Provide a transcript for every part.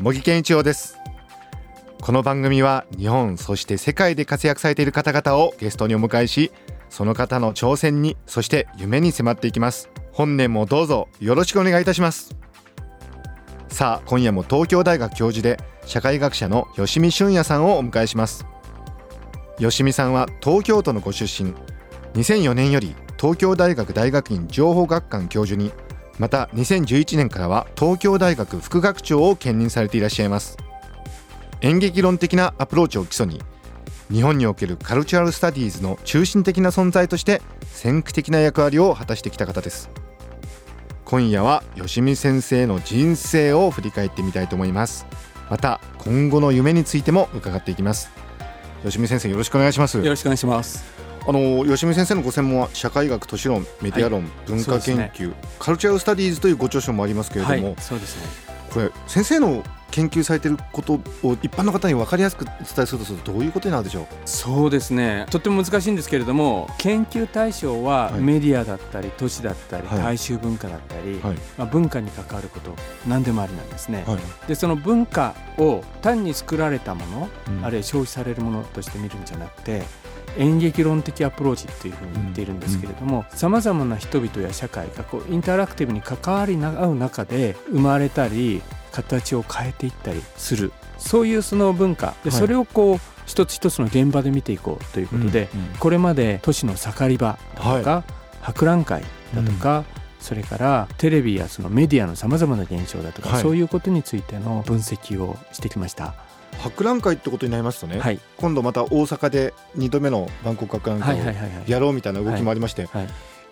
茂木健一郎です。この番組は日本そして世界で活躍されている方々をゲストにお迎えしその方の挑戦にそして夢に迫っていきます。本年もどうぞよろしくお願いいたします。さあ今夜も東京大学教授で社会学者の吉見俊也さんをお迎えします。吉見さんは東京都のご出身。2004年より東京大学大学院情報学館教授にまた2011年からは東京大学副学長を兼任されていらっしゃいます。演劇論的なアプローチを基礎に日本におけるカルチュアル・スタディーズの中心的な存在として先駆的な役割を果たしてきた方です。今夜は吉見先生の人生を振り返ってみたいと思います。また今後の夢についても伺っていきます。吉見先生よろしくお願いします。よろしくお願いします。あの吉見先生のご専門は社会学都市論メディア論、はい、文化研究、ね、カルチャースタディーズというご著書もありますけれども、はい、そうですね。これ先生の研究されていることを一般の方に分かりやすくお伝えするとするとどういうことになるでしょう？そうですね。とても難しいんですけれども研究対象はメディアだったり都市だったり、大衆文化だったり、はい、まあ、文化に関わること何でもありなんですね。はい、でその文化を単に作られたもの、うん、あるいは消費されるものとして見るんじゃなくて演劇論的アプローチっていうふうに言っているんですけれどもさまざまな人々や社会がこうインタラクティブに関わり合う中で生まれたり形を変えていったりする。そういうその文化。でそれをこう、一つ一つの現場で見ていこうということで、これまで都市の盛り場だとか、博覧会だとか、それからテレビやそのメディアのさまざまな現象だとか、そういうことについての分析をしてきました。博覧会ってことになりますとね、はい、今度また大阪で2度目のバンコク博覧会をやろうみたいな動きもありまして、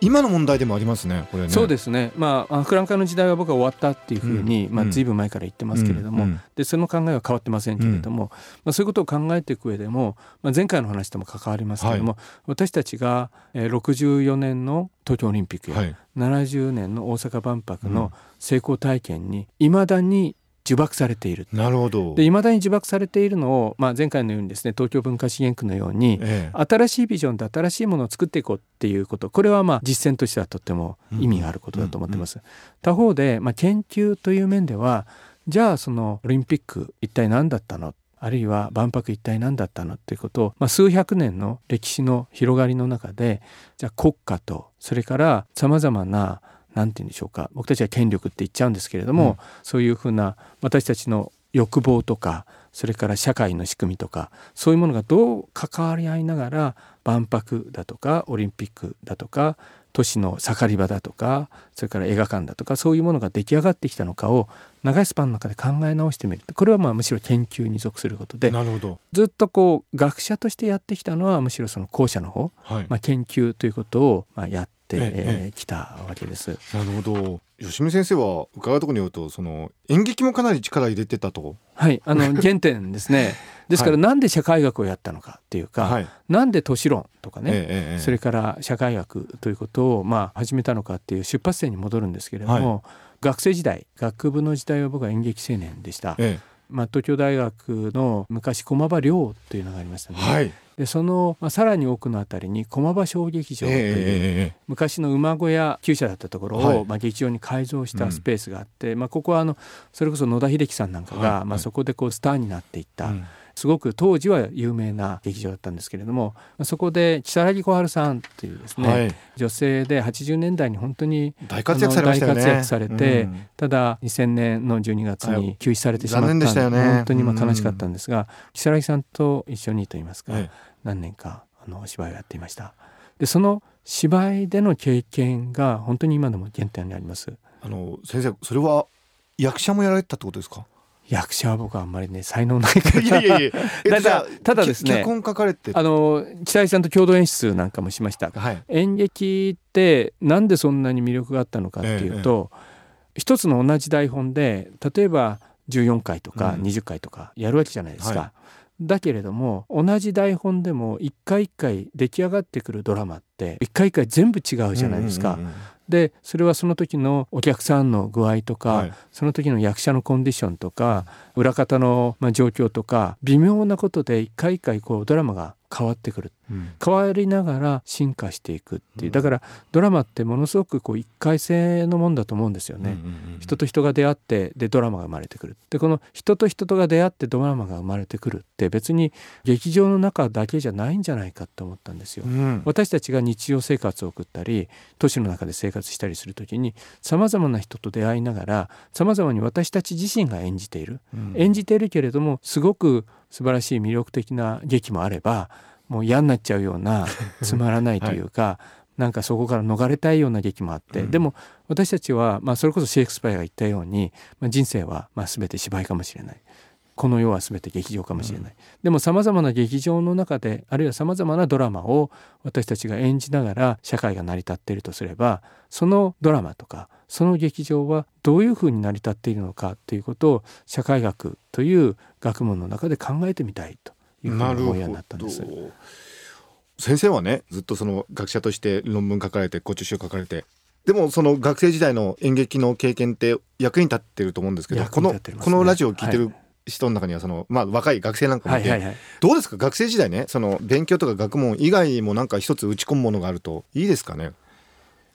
今の問題でもありますね、これね。そうですね、まあ、博覧会の時代は僕は終わったっていうふうに、うん、まあ、ずいぶん前から言ってますけれども、うん、でその考えは変わってませんけれども、うん、まあ、そういうことを考えていく上でも、まあ、前回の話とも関わりますけれども、はい、私たちが64年の東京オリンピックや、はい、70年の大阪万博の成功体験にいまだに呪縛されている。なるほど。で未だに呪縛されているのを、まあ、前回のようにですね東京文化資源区のように、ええ、新しいビジョンで新しいものを作っていこうっていうこと。これはまあ実践としてはとっても意味があることだと思ってます。他方で、まあ、研究という面ではじゃあそのオリンピック一体何だったの？あるいは万博一体何だったのっていうことを、まあ、数百年の歴史の広がりの中でじゃあ国家とそれからさまざまな何て言うんでしょうか。僕たちは権力って言っちゃうんですけれども、うん、そういうふうな私たちの欲望とかそれから社会の仕組みとかそういうものがどう関わり合いながら万博だとかオリンピックだとか都市の盛り場だとかそれから映画館だとかそういうものが出来上がってきたのかを長いスパンの中で考え直してみる。これはまあむしろ研究に属することで。ずっとこう学者としてやってきたのはむしろその後者の方、はい、まあ、研究ということをまあやってき、ええたわけです。なるほど。吉見先生は伺うところによるとその演劇もかなり力入れてたと。はい。あの 原点ですね。ですからなんで社会学をやったのかっていうか、はい、なんで都市論とかね、ええ、それから社会学ということをまあ始めたのかっていう出発点に戻るんですけれども、はい、学生時代学部の時代は僕は演劇青年でした。ええ。まあ、東京大学の昔駒場寮というのがありましたね、はい、でその、まあ、さらに奥のあたりに駒場小劇場という、えー、昔の馬小屋厩舎だったところを、はい、まあ、劇場に改造したスペースがあって、うん、まあ、ここはあのそれこそ野田秀樹さんなんかが、はい、まあ、そこでこうスターになっていった。うんすごく当時は有名な劇場だったんですけれどもそこで如月小春さんっていうですね、はい、女性で80年代に本当に大活躍されましたよね。大活躍されて、うん、ただ2000年の12月に休止されてしまった、はい、本当にまあ悲しかったんですが、如月さんと一緒にと言いますか、はい、何年かあの芝居をやっていました。でその芝居での経験が本当に今でも原点にあります。あの先生それは役者もやられたってことですか？役者は僕はあんまりね才能ないから。いやいやいや。ただ ただですね脚本書かれて？あの千代さんと共同演出なんかもしました、はい、演劇ってなんでそんなに魅力があったのかっていうと、ええ、一つの同じ台本で例えば14回とか20回とかやるわけじゃないですか。はい、だけれども同じ台本でも一回一回出来上がってくるドラマって一回一回全部違うじゃないですか。でそれはその時のお客さんの具合とか、はい、その時の役者のコンディションとか裏方の状況とか微妙なことで一回一回こうドラマが変わってくる、うん、変わりながら進化していくっていう。だからドラマってものすごくこう一回性のもんだと思うんですよね、人と人が出会ってでドラマが生まれてくる。でこの人と人とが出会ってドラマが生まれてくるって別に劇場の中だけじゃないんじゃないかって思ったんですよ、うん、私たちが日常生活を送ったり都市の中で生活したりする時にさまざまな人と出会いながらさまざまに私たち自身が演じている、うん、演じているけれどもすごく素晴らしい魅力的な劇もあればもう嫌になっちゃうような つまらないというか、はい、なんかそこから逃れたいような劇もあって、うん、でも私たちは、まあ、それこそシェイクスピアが言ったように、まあ、人生はまあ全て芝居かもしれない。この世は全て劇場かもしれない、うん、でもさまざまな劇場の中であるいはさまざまなドラマを私たちが演じながら社会が成り立っているとすればそのドラマとかその劇場はどういうふうに成り立っているのかということを社会学という学問の中で考えてみたいというふうに思うようになったんです。先生はねずっとその学者として論文書かれてご著書書かれて。でもその学生時代の演劇の経験って役に立ってると思うんですけど、ね、このこのラジオを聞いてる人の中にはその、まあ、若い学生なんかもいて、はいはいはい、どうですか？学生時代ねその勉強とか学問以外もなんか一つ打ち込むものがあるといいですかね？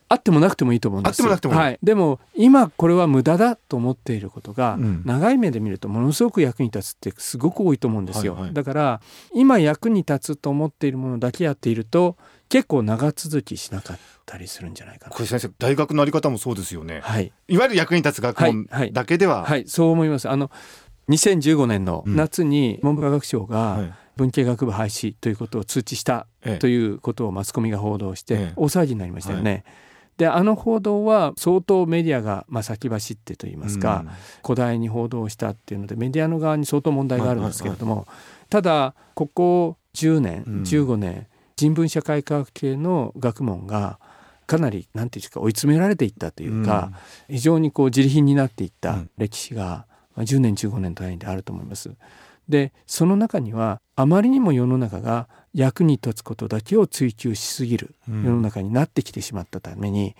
あってもなくてもいいと思うんですあってもなくてもはい、でも今これは無駄だと思っていることが、うん、長い目で見るとものすごく役に立つってすごく多いと思うんですよ、はいはい、だから今役に立つと思っているものだけやっていると結構長続きしなかったりするんじゃないかな。これ先生大学のあり方もそうですよね、はい、いわゆる役に立つ学問だけでは、はい、はい、そう思います。あの2015年の夏に文部科学省が、文系学部廃止ということを通知したということをマスコミが報道して大騒ぎになりましたよね。はいであの報道は相当メディアが、まあ、先走ってといいますか、うん、古代に報道したっていうのでメディアの側に相当問題があるんですけれども、ただここ10年、うん、15年人文社会科学系の学問がかなり何て言うんですか追い詰められていったというか、うん、非常にこう自利品になっていった歴史が、まあ、10年15年単位であると思います。でその中にはあまりにも世の中が役に立つことだけを追求しすぎる世の中になってきてしまったために、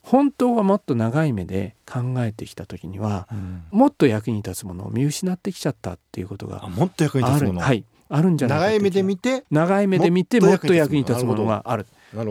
本当はもっと長い目で考えてきた時には、うん、もっと役に立つものを見失ってきちゃったっていうことがもっと役に立つもの。はい。あるんじゃないか長い目で見て長い目で見てもっと役に立つもの。がある。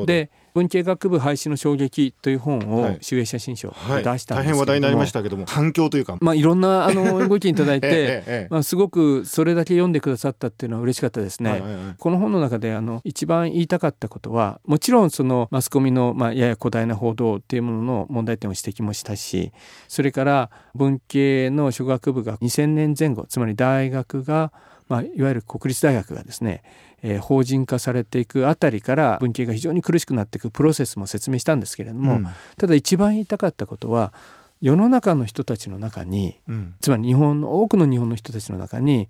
で文系学部廃止の衝撃という本を集英写真賞出したんですけど、はいはい、大変話題になりましたけども反響というか、まあ、いろんなあのご意見いただいて、ええまあ、すごくそれだけ読んでくださったっていうのは嬉しかったですね。はいはいはい、この本の中であの一番言いたかったことはもちろんそのマスコミの、まあ、やや古代な報道っていうものの問題点を指摘もしたしそれから文系の諸学部が2000年前後つまり大学が、まあ、いわゆる国立大学がですねえー、法人化されていくあたりから文系が非常に苦しくなっていくプロセスも説明したんですけれども、うん、ただ一番言いたかったことは世の中の人たちの中に、うん、つまり日本の多くの日本の人たちの中に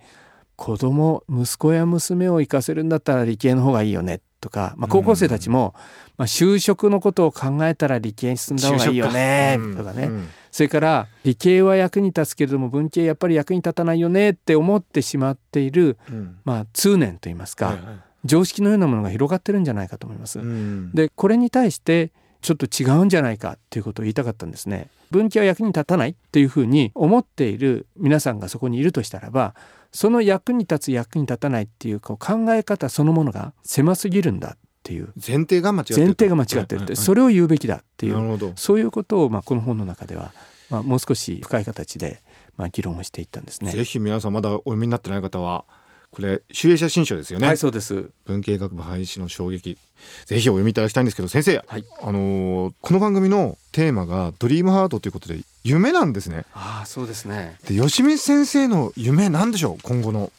子供息子や娘を行かせるんだったら理系の方がいいよねとか、まあ、高校生たちも、まあ、就職のことを考えたら理系に進んだ方がいいよねとかね、うん、それから理系は役に立つけれども文系やっぱり役に立たないよねって思ってしまっている、うん、まあ、通念といいますか、はいはい、常識のようなものが広がってるんじゃないかと思います。うん、でこれに対してちょっと違うんじゃないかっていうことを言いたかったんですね。文系は役に立たないっていうふうに思っている皆さんがそこにいるとしたらばその役に立つ役に立たないっていうこう考え方そのものが狭すぎるんだっていう前提が間違ってる前提が間違ってるって、それを言うべきだっていうそういうことをまあこの本の中ではまあもう少し深い形でまあ議論をしていったんですね。ぜひ皆さんまだお読みになってない方はこれ集英写真書ですよね。はいそうです。文系学部廃止の衝撃。ぜひお読みいただきたいんですけど先生、はい、あのー、この番組のテーマがドリームハートということで夢なんですね。ああそうですね。で吉見先生の夢なんでしょう？今後の。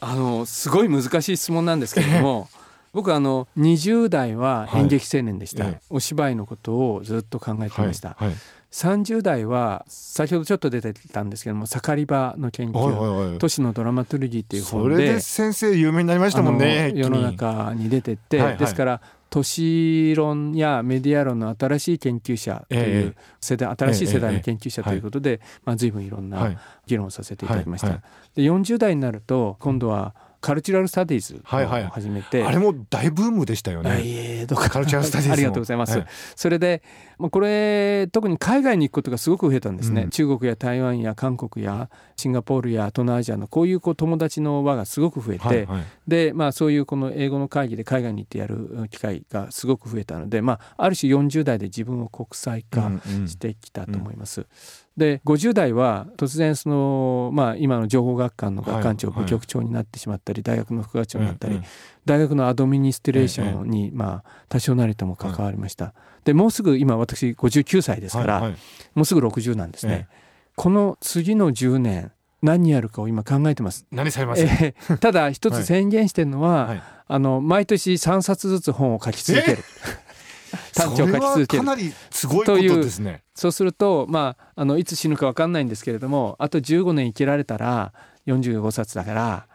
あのすごい難しい質問なんですけれども。僕あの20代は演劇青年でした、はい、お芝居のことをずっと考えてました、はいはい、30代は先ほどちょっと出てたんですけども「盛り場の研究」はいはい「都市のドラマトゥルギー」っていう本でそれで先生有名になりましたもんね世の中に出てって、はいはい、ですから都市論やメディア論の新しい研究者という世代、新しい世代の研究者ということで、まあ、随分いろんな議論をさせていただきました。で40代になると今度はカルチュラルスタディーズを始めて、はいはい、あれも大ブームでしたよね。えー、カルチュラルスタディーズありがとうございます。はい、それでこれ特に海外に行くことがすごく増えたんですね。うん、中国や台湾や韓国やシンガポールや東南アジアのこういうこう友達の輪がすごく増えて、はいはい、でまあそういうこの英語の会議で海外に行ってやる機会がすごく増えたので、まあある種40代で自分を国際化してきたと思います。うんうんで50代は突然その、まあ、今の情報学館の学館長、部局長になってしまったり大学の副学長になったり、大学のアドミニストレーションに、まあ、多少なりとも関わりました。でもうすぐ今私59歳ですから、もうすぐ60なんですね。この次の10年何やるかを今考えてます。何されます、えー、ただ一つ宣言してるのは、はい、あの毎年3冊ずつ本を書き続ける。短調を書き続ける。かなりすごいことですね。そうすると、まあ、あのいつ死ぬか分かんないんですけれどもあと15年生きられたら45冊だから、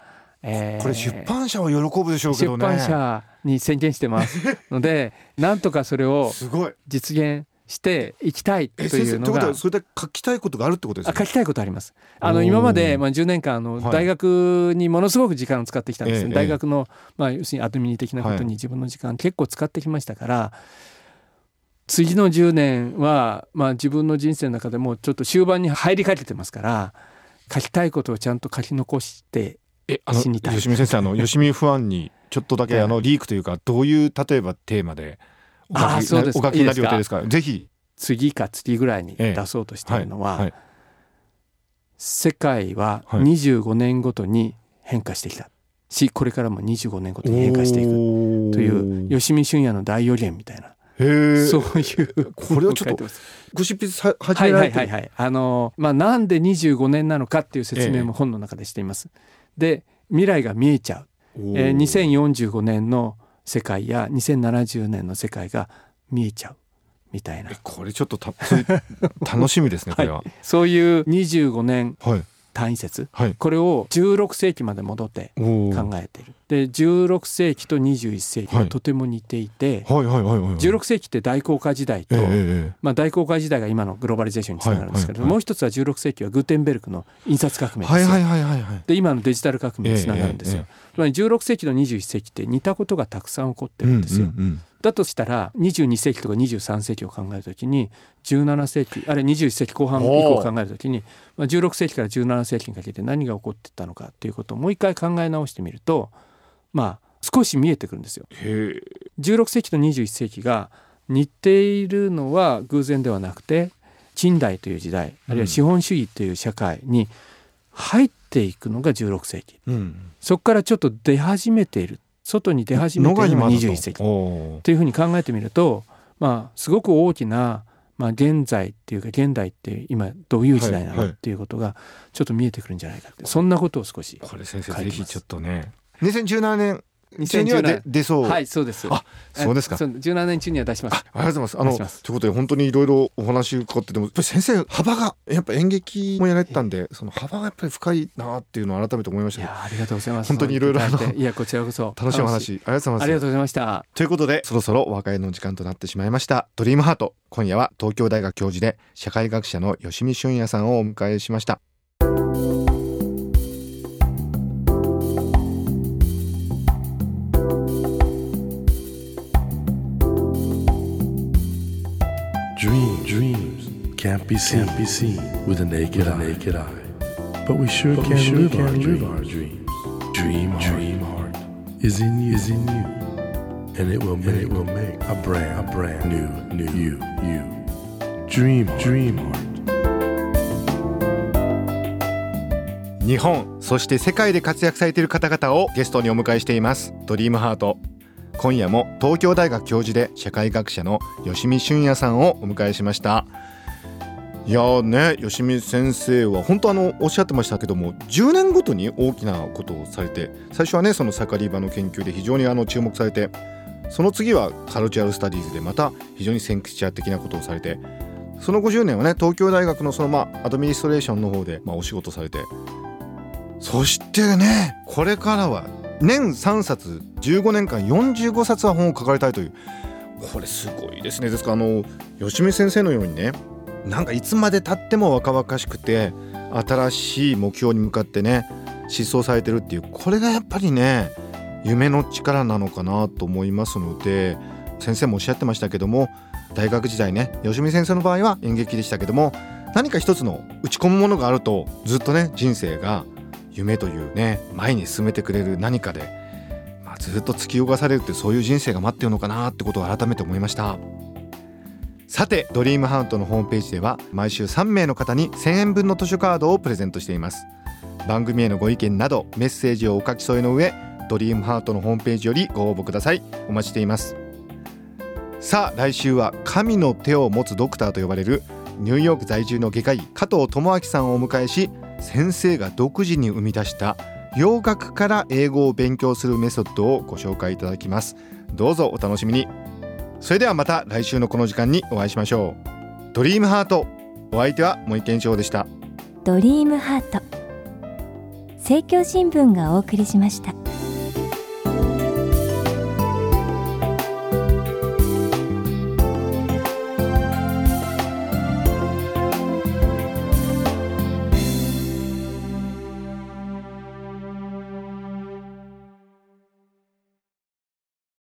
えー、これ出版社は喜ぶでしょうけどね出版社に宣言してますので なんとかそれを実現していきたいというのが。それで書きたいことがあるってことですか、書きたいことあります。あの今までまあ10年間あの大学にものすごく時間を使ってきたんですね。大学のまあ要するにアドミニ的なことに自分の時間結構使ってきましたから。次の10年は、まあ、自分の人生の中でもちょっと終盤に入りかけてますから書きたいことをちゃんと書き残して死にたい。吉見先生あの吉見ファンにちょっとだけ あのリークというかどういう例えばテーマでお書きお書きになる予定ですか？ぜひ。次か次ぐらいに出そうとしているのは、ええはい。はい、世界は25年ごとに変化してきた。しこれからも25年ごとに変化していく。という吉見俊也の大予言みたいなそういうこれをちょっとご執筆さ始められてはいはいはい、はい、あのまあなんで25年なのかっていう説明も本の中でしています。えで未来が見えちゃう、えー、2045年の世界や2070年の世界が見えちゃうみたいな。これちょっとた楽しみですねこれは、はい、そういう25年単位説、はい、これを16世紀まで戻って考えている。で16世紀と21世紀はとても似ていて16世紀って大航海時代と、えー、まあ、大航海時代が今のグローバリゼーションにつながるんですけれども、もう一つは16世紀はグーテンベルクの印刷革命ですで今のデジタル革命につながるんですよ、つまり16世紀と21世紀って似たことがたくさん起こってるんですよ。うんうんうんだとしたら22世紀とか23世紀を考えるときに17世紀あるいは21世紀後半以降を考えるときに、まあ、16世紀から17世紀にかけて何が起こってたのかっていうことをもう一回考え直してみるとまあ少し見えてくるんですよ。16世紀と21世紀が似ているのは偶然ではなくて近代という時代あるいは資本主義という社会に入っていくのが16世紀、う。ん、そこからちょっと出始めている外に出始めているのが21世紀。というふうに考えてみるとまあすごく大きなまあ、現在っていうか現代って今どういう時代なのっていうことがちょっと見えてくるんじゃないかって、そんなことを少しこれ先生ぜひちょっとね。2017年中には出そう。はいそうです。あそうですか。17年中には出します。ありがとうございます。あのということで本当にいろいろお話伺っててもやっぱり先生幅がやっぱ演劇もやられてたんでその幅がやっぱり深いなっていうのを改めて思いましたいやありがとうございます。本当にいろいろいやこちらこそ。楽しいお話ありがとうございます。ありがとうございました。ということでそろそろお別れの時間となってしまいました。ドリームハート今夜は東京大学教授で社会学者の吉見俊也さんをお迎えしました can't be seen, can't be seen with a naked, with a naked eye. eye. But we sure but can, we sure live, can our live our dreams. Dream, dream heart, is in you, is in you, and it will make, it will make a brand, a brand new, new you, you. Dream, dream heart. 日本そして世界で活躍されている方々をゲストにお迎えしていますドリームハート今夜も東京大学教授で社会学者の吉見俊也さんをお迎えしましたいやね吉見先生は本当あのおっしゃってましたけども10年ごとに大きなことをされて最初はねその盛り場の研究で非常にあの注目されてその次はカルチュアル・スタディーズでまた非常に先駆者的なことをされてその50年はね東京大学のそのまあアドミニストレーションの方でまあお仕事されてそしてねこれからは年3冊15年間45冊は本を書かれたいというこれすごいですね。ですからあの吉見先生のようにねなんかいつまでたっても若々しくて新しい目標に向かってね疾走されてるっていうこれがやっぱりね夢の力なのかなと思いますので先生もおっしゃってましたけども大学時代ね吉見先生の場合は演劇でしたけども何か一つの打ち込むものがあるとずっとね人生が夢というね前に進めてくれる何かで、まあ、ずっと突き動かされるってそういう人生が待ってるのかなってことを改めて思いました。さてドリームハートのホームページでは毎週3名の方に1000円分の図書カードをプレゼントしています。番組へのご意見などメッセージをお書き添えの上ドリームハートのホームページよりご応募ください。お待ちしています。さあ来週は神の手を持つドクターと呼ばれるニューヨーク在住の外科医加藤智明さんをお迎えし先生が独自に生み出した洋楽から英語を勉強するメソッドをご紹介いただきます。どうぞお楽しみに。それではまた来週のこの時間にお会いしましょう。ドリームハート。お相手は森健一郎でした。ドリームハート。政教新聞がお送りしました。